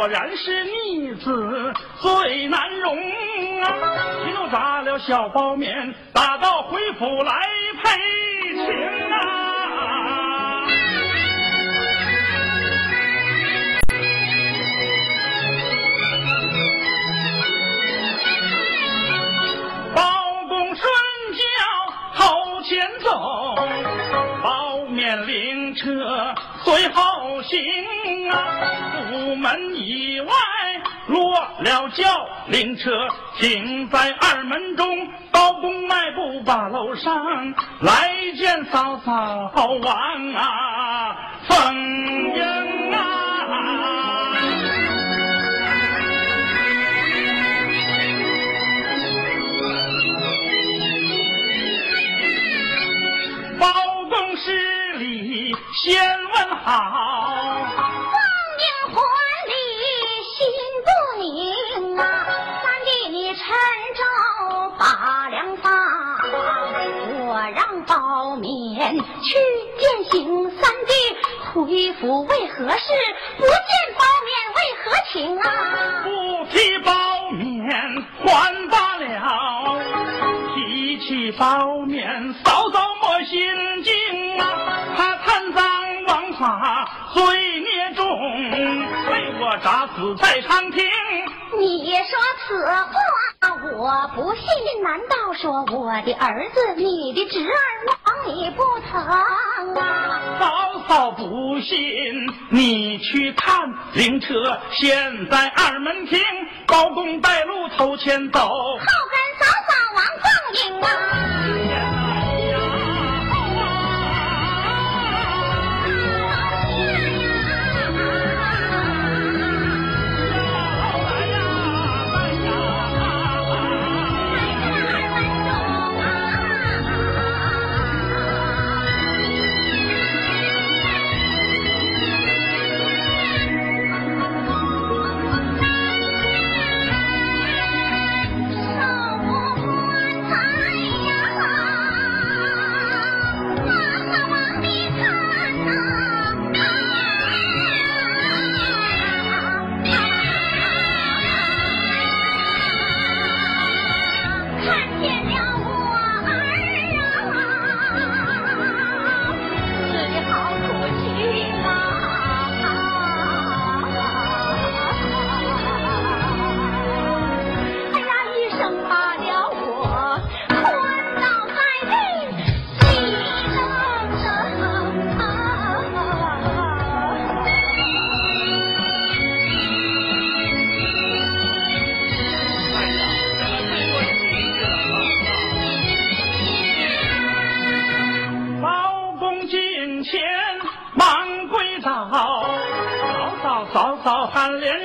果然是逆子最难容啊！一路砸了小包面，打道回府来赔情啊！包公顺轿后前走，包面灵车随后行啊！门以外落了轿，灵车停在二门中。包公迈步把楼上，来见嫂嫂王啊，凤英啊！包公施礼先问好。去践行。三弟回府为何事？不见包面为何情啊？不提包面还罢了，提起包面嫂嫂莫心惊啊！他贪赃枉法罪孽重，被我铡死在长亭。你说此话我不信，难道说我的儿子、你的侄儿疼你不疼啊？嫂嫂不信，你去看灵车现在二门厅，包公带路头前走。后跟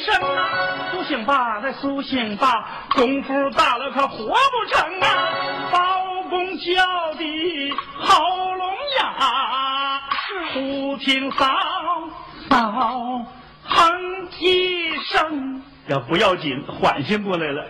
生啊！苏醒吧，再苏醒吧，功夫大了可活不成啊！包公叫的喉咙哑，忽听嫂嫂哼一声，这不要紧，缓醒过来了。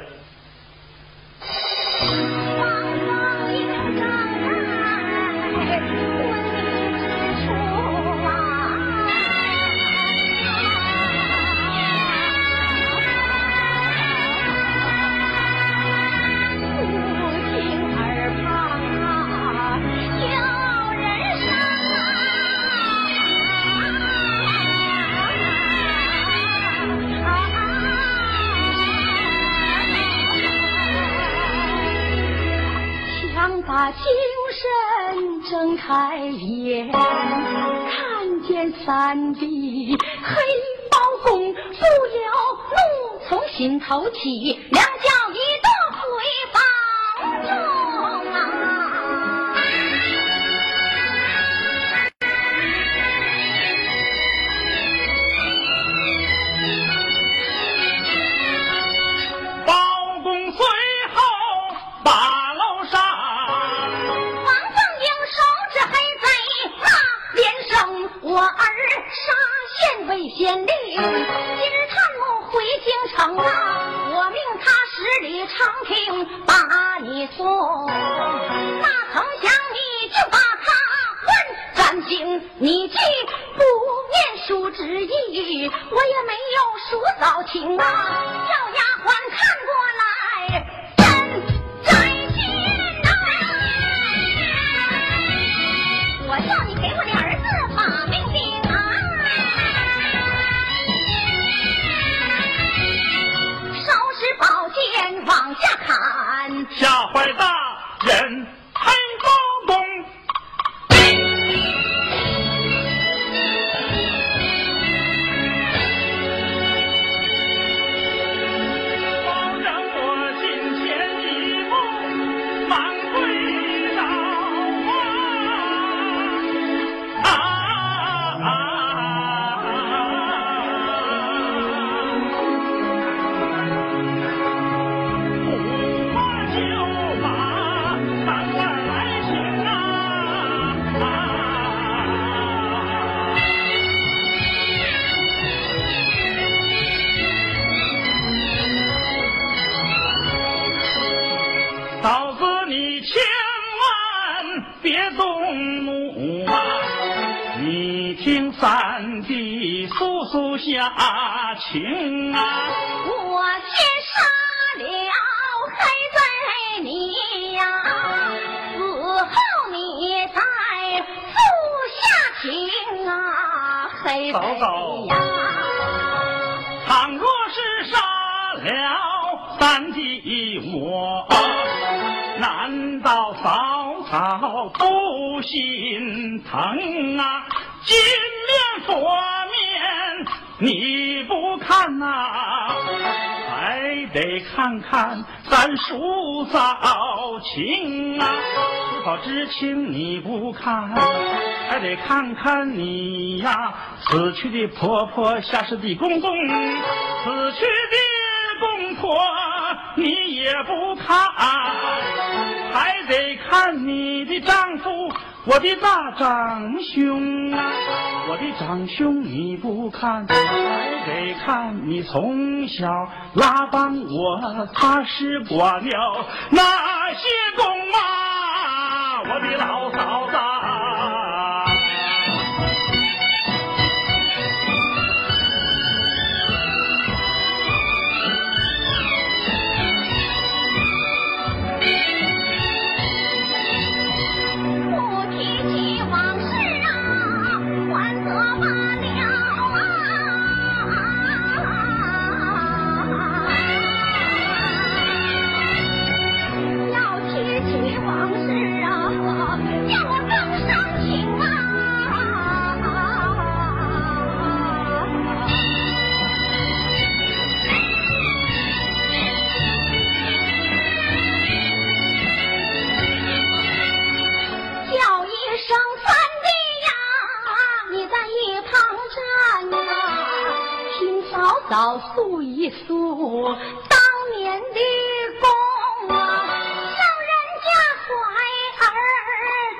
三弟黑包公，不了怒从心头起，吓坏大人。弟诉诉下情啊！我先杀了黑贼你呀，死后你再诉下情啊，黑贼呀。倘若是杀了三弟我，难道嫂嫂不心疼啊？金面佛面你不看呐、还得看看咱叔嫂情啊！叔嫂之情你不看，还得看看你呀，死去的婆婆下世的公公，死去的公婆你也不看，还得看你的丈夫，我的大长兄啊，我的长兄你不看，还得看你从小拉帮我踏实管了那些工啊，我的老嫂诉当年的功啊。像人家怀儿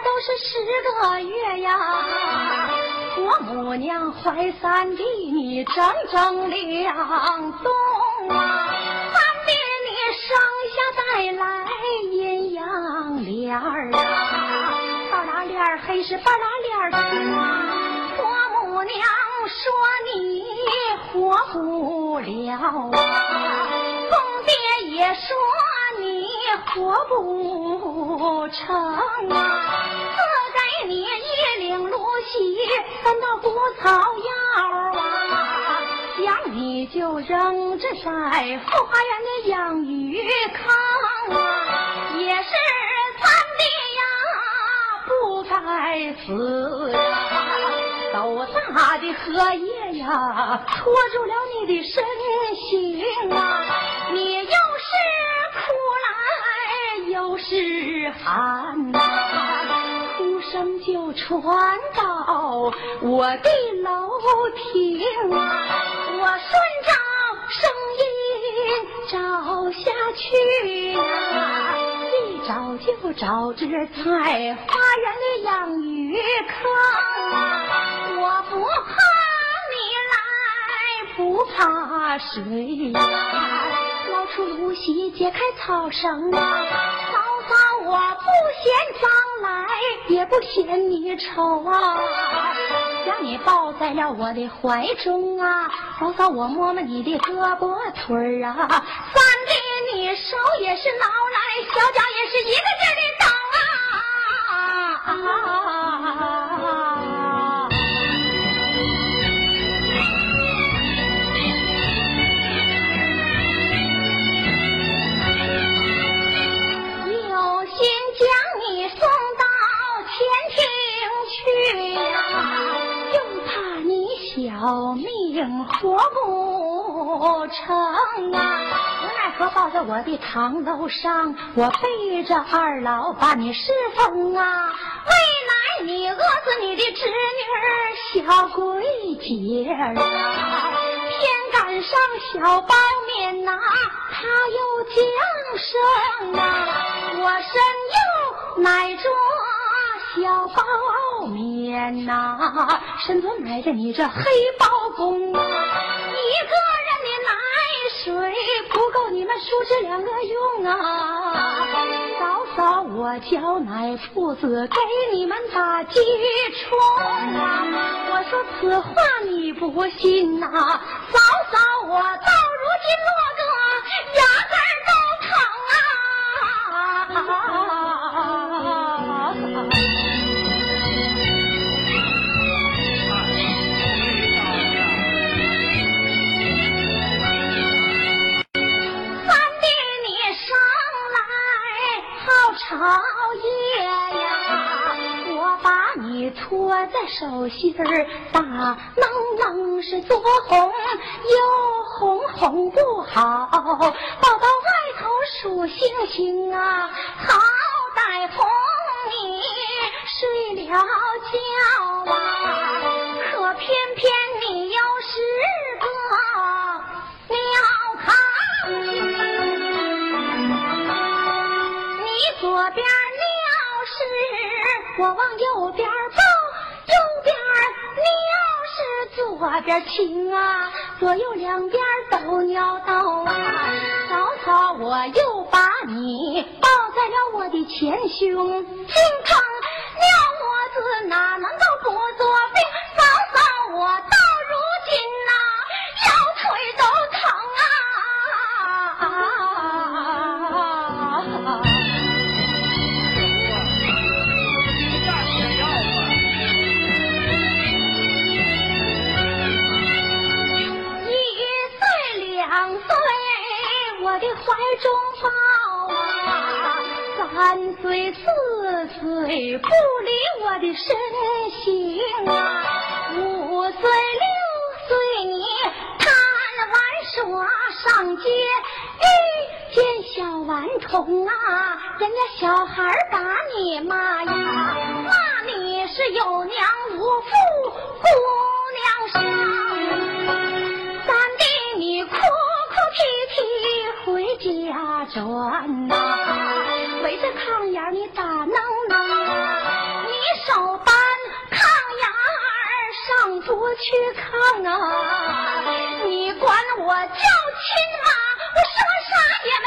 都是十个月呀，我母娘怀三弟你整整两冬啊。三弟你生下带来阴阳脸儿啊，半拉脸黑是半拉脸儿青啊。娘说你活不了啊，公爹也说你活不成啊，赐给你一领芦席，三道谷草药啊，将你就扔着在后花园的养鱼坑啊，也是三弟呀，不该死呀。斗大的荷叶呀，托住了你的身形啊！你又是苦来又是寒呐、哭声就传到我的楼亭啊！我顺着声音找下去呀、一找就找着在花园的养鱼坑啊！不怕你来，不怕水呀、捞出芦席，解开草绳啊！嫂嫂，我不嫌脏来也不嫌你丑啊，将你抱在了我的怀中啊，嫂嫂我摸摸你的胳膊腿儿啊，三弟你手也是挠来，小脚也是一个劲儿的蹬啊。好命活不成啊！无奈何抱在我的堂楼上，我背着二老把你侍奉啊。未来你饿死你的侄女儿小桂姐儿啊，偏赶上小包面呐、他又降生啊，我身又乃着小包面呐、身子乃着你这黑包公啊，一个人的奶水不够你们叔侄两个用啊，嫂嫂我交奶铺子给你们打鸡虫啊，我说此话你不信呐、嫂嫂我到如今落个牙根都疼啊！好朝夜呀，我把你搓在手心儿，大愣愣是左红，右红红不好，抱到外头数星星啊，好歹哄你睡了觉。我往右边抱，右边尿是左边亲啊，左右两边都尿到啊。早早，我又把你抱在了我的前胸，心疼尿我子哪能够炕沿你咋弄弄，你手搬炕沿儿上桌去炕啊！你管我叫亲妈，我说啥也没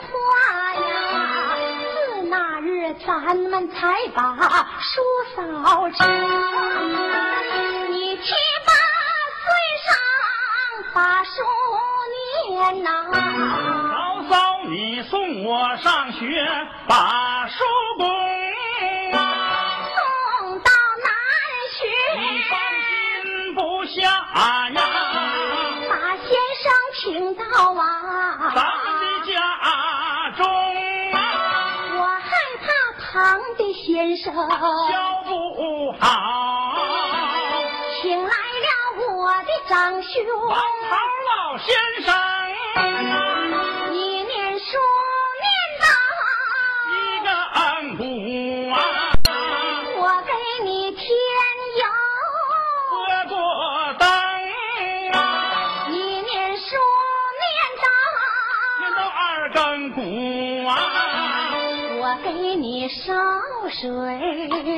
话呀，自那日咱们才把书扫成，你七八岁上把书念呐、嫂嫂，你送我上学把书供啊，送到南你学，放心不下呀，把先生请到咱先生。教不好，请来了我的长兄，王桃老先生啊，你念书念到一个恩古啊，我给你添油，喝过灯啊，你念书念念到到二更鼓啊。我给你烧水。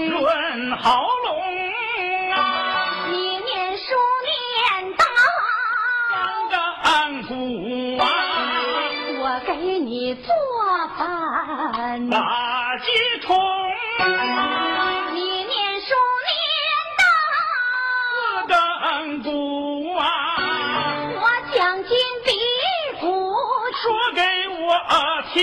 润喉咙啊，你念书念到三更鼓啊，我给你做饭。打鸡虫，你念书念四更鼓啊，我将经比古说给我听，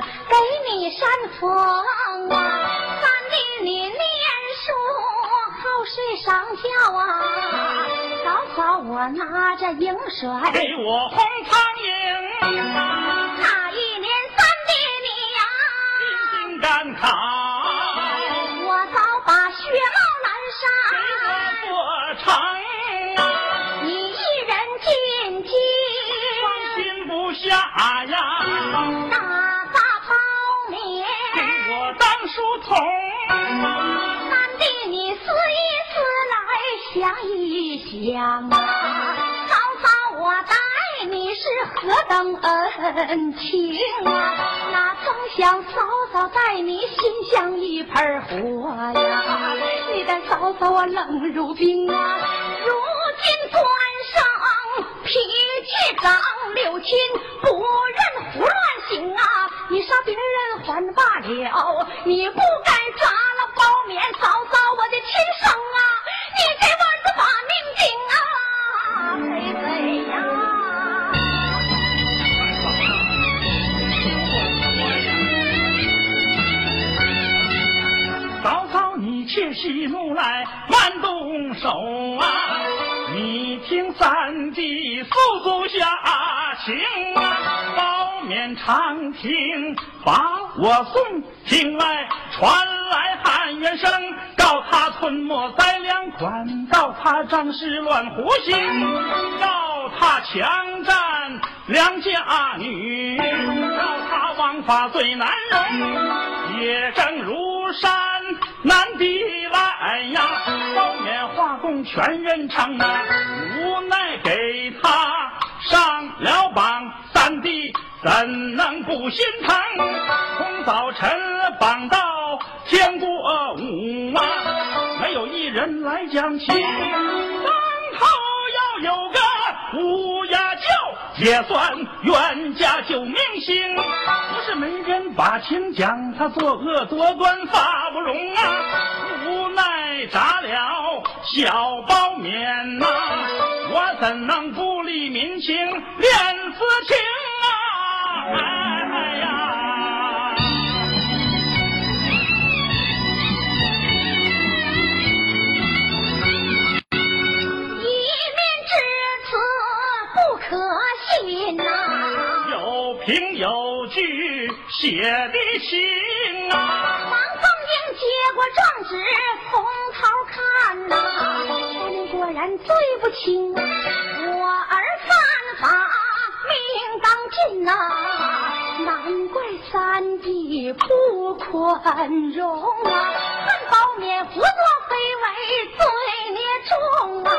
给你扇风啊。三弟，你念书好睡上觉啊。嫂嫂，我拿着银水。给我红苍蝇，那一年三弟你呀，心心赶考，我一想啊，嫂嫂我待你是何等恩情啊！那曾想嫂嫂待你心像一盆火呀，你的嫂嫂我冷如冰啊！如今官上脾气长，六亲不认胡乱行啊！你杀别人还罢了，你不该家情啊，包面长亭把我送进来，传来喊冤声，告他吞没灾粮款，告他仗势乱胡行，告他强占良家女，告他枉法罪难容，也正如山难抵来呀，包面画工全人成啊，无奈上了榜，三弟怎能不心疼？从早晨绑到天过午啊，没有一人来讲情，当头要有个乌鸦叫，也算冤家救命星。不是没人把情讲，他作恶多端法不容啊，无奈砸了小包面呐、我怎能不理民情，恋私情啊？哎呀！一面之词不可信呐、有凭有据写的情啊，王凤英接过状纸从头罪不轻，我儿犯法命当尽呐、难怪三弟不宽容啊，恨包勉胡作非为罪孽重啊，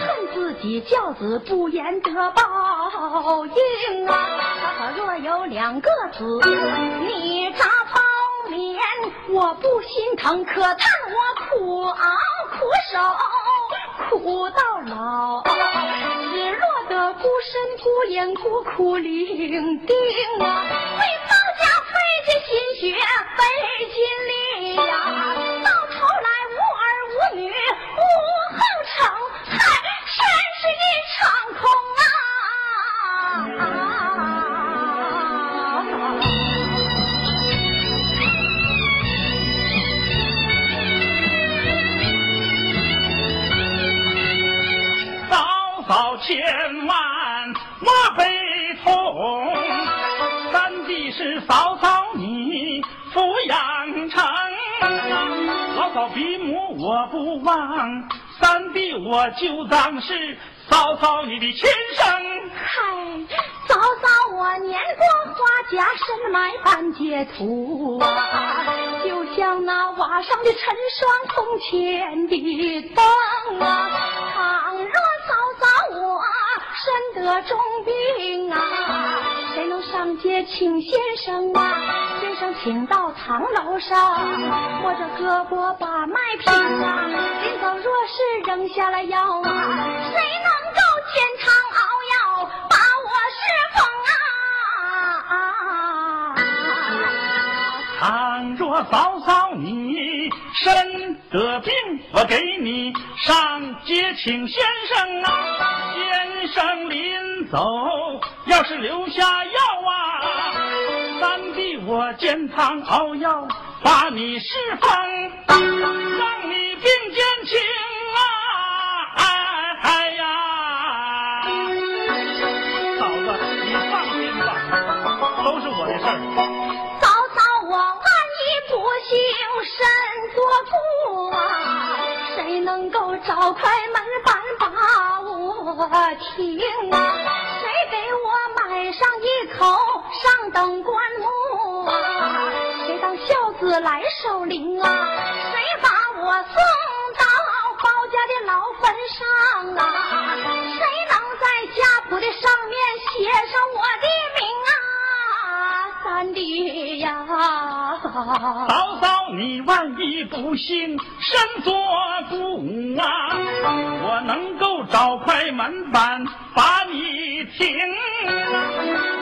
恨自己教子不严得报应啊，他若有两个子，你扎包勉，我不心疼，可叹我苦熬苦守，苦到老，只落得孤身孤影孤苦伶仃啊！为方家费尽心血，费尽力比母我不忘，三弟我就当是嫂嫂你的亲生。嗨，嫂嫂我年过花甲，身埋半截土啊，就像那瓦上的陈霜，铜钱的灯啊。倘若嫂嫂我身得重病啊，上街请先生啊？先生请到堂楼上，我这胳膊把脉平啊，临走若是扔下了药啊，谁能够煎汤熬药把我侍奉啊？倘若嫂嫂你身得病，我给你上街请先生啊。先生临走要是留下药啊，三弟我煎汤熬药把你侍奉，让你病减轻啊！哎哎呀，嫂子你放心吧，都是我的事儿。嫂嫂，我万一不幸身作故啊，谁能够找开门把我听啊？谁给我买上一口上等棺木啊？谁当孝子来守灵啊？谁把我送到包家的老坟上啊？谁能在家谱的上面写上我的名啊？三弟呀！嫂嫂，你万一不幸身作故啊，我能够找块门板把你停。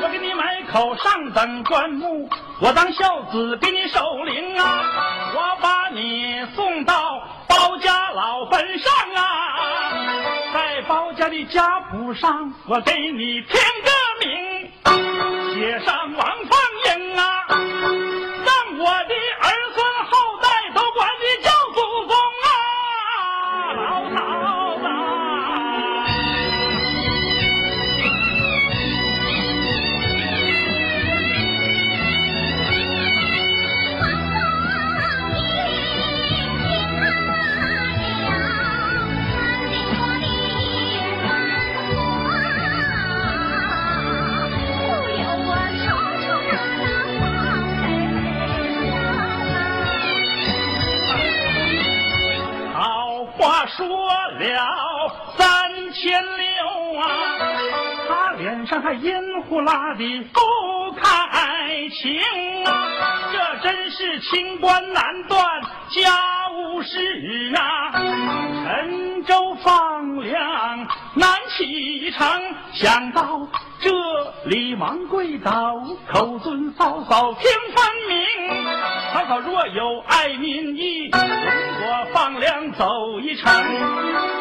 我给你买口上等棺木，我当孝子给你守灵啊。我把你送到包家老坟上啊，在包家的家谱上，我给你填个名，写上王凤英阴呼啦的不开情啊，这真是清官难断家务事啊。沉舟放粮难启程，想到这里忙跪倒，口尊嫂嫂听分明。嫂嫂若有爱民意，容我放粮走一程。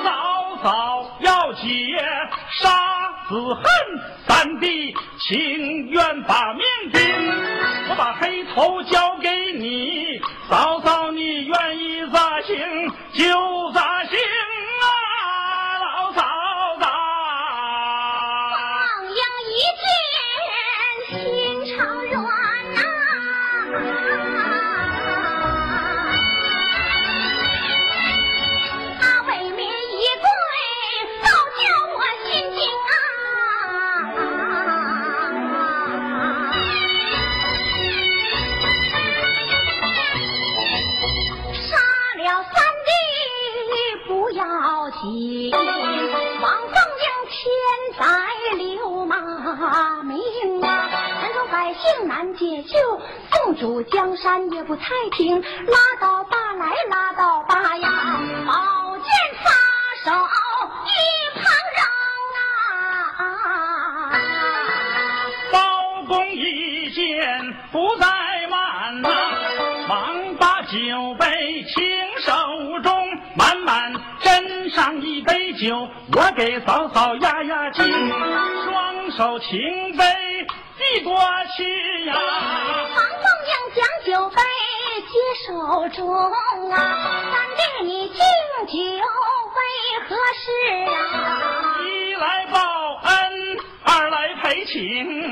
嫂嫂要解杀子恨，三弟情愿把命拼。我把黑头交给你，嫂嫂你愿意咋行就咋行要紧，王凤英千载留骂名啊！人中百姓难解救，宋主江山也不太平，拉倒吧来拉倒吧呀，宝剑撒手一旁扔啊！包公一见不再慢呐、忙把酒杯请手中，满满上一杯酒，我给嫂嫂压压惊，双手情杯递过去呀、王凤英将酒杯接手中啊，三弟你敬酒为何事啊？一来报恩，二来赔情。